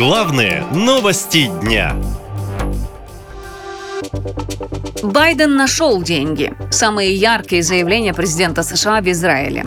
Главные новости дня. Байден нашел деньги. Самые яркие заявления президента США в Израиле.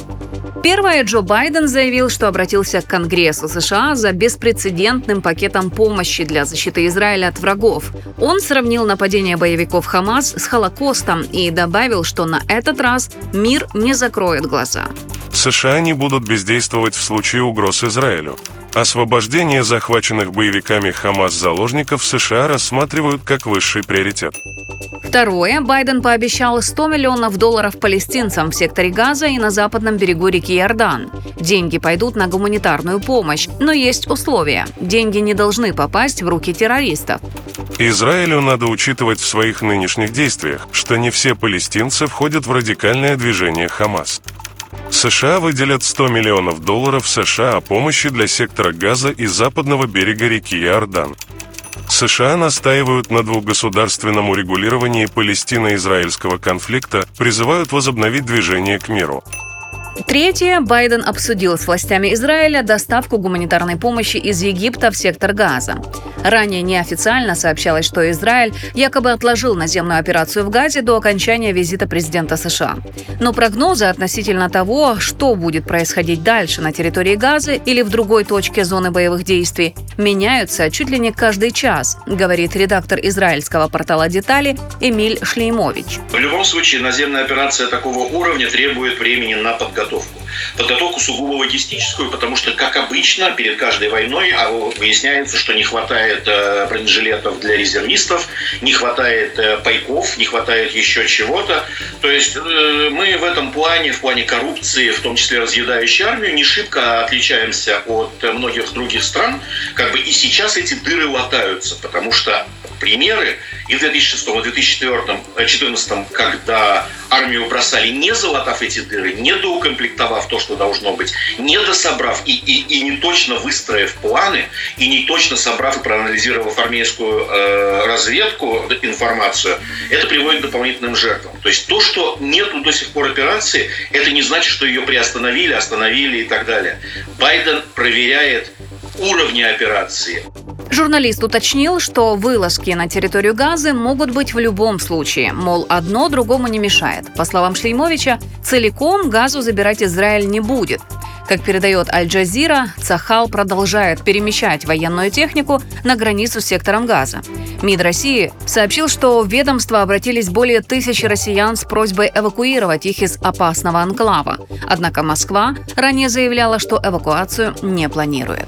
Первое, Джо Байден заявил, что обратился к Конгрессу США за беспрецедентным пакетом помощи для защиты Израиля от врагов. Он сравнил нападение боевиков Хамас с Холокостом и добавил, что на этот раз мир не закроет глаза. США не будут бездействовать в случае угроз Израилю. Освобождение захваченных боевиками Хамас заложников США рассматривают как высший приоритет. Второе. Байден пообещал 100 миллионов долларов палестинцам в секторе Газа и на западном берегу реки Иордан. Деньги пойдут на гуманитарную помощь, но есть условия. Деньги не должны попасть в руки террористов. Израилю надо учитывать в своих нынешних действиях, что не все палестинцы входят в радикальное движение Хамас. США выделят 100 миллионов долларов США о помощи для сектора Газа и западного берега реки Иордан. США настаивают на двухгосударственном урегулировании палестино-израильского конфликта, призывают возобновить движение к миру. Третье. Байден обсудил с властями Израиля доставку гуманитарной помощи из Египта в сектор Газа. Ранее неофициально сообщалось, что Израиль якобы отложил наземную операцию в Газе до окончания визита президента США. Но прогнозы относительно того, что будет происходить дальше на территории Газы или в другой точке зоны боевых действий, меняются чуть ли не каждый час, говорит редактор израильского портала «Детали» Эмиль Шлеймович. В любом случае, наземная операция такого уровня требует времени на подготовку. Подготовку сугубо логистическую, потому что, как обычно, перед каждой войной а выясняется, что не хватает э, бронежилетов для резервистов, не хватает э, пайков, не хватает еще чего-то. То есть э, мы в этом плане, в плане коррупции, в том числе разъедающей армию, не шибко отличаемся от многих других стран. Как бы и сейчас эти дыры латаются, потому что примеры и в 2006, и в 2014, когда армию бросали, не залатав эти дыры, не доукомплектовав то, что должно быть, не дособрав и, и, и не точно выстроив планы, и не точно собрав и проанализировав армейскую э, разведку, информацию, это приводит к дополнительным жертвам. То есть то, что нету до сих пор операции, это не значит, что ее приостановили, остановили и так далее. Байден проверяет уровни операции. Журналист уточнил, что вылазки на территорию Газы могут быть в любом случае, мол, одно другому не мешает. По словам Шлеймовича, целиком Газу забирать Израиль не будет. Как передает Аль-Джазира, Цахал продолжает перемещать военную технику на границу с сектором Газа. МИД России сообщил, что в ведомство обратились более тысячи россиян с просьбой эвакуировать их из опасного анклава. Однако Москва ранее заявляла, что эвакуацию не планирует.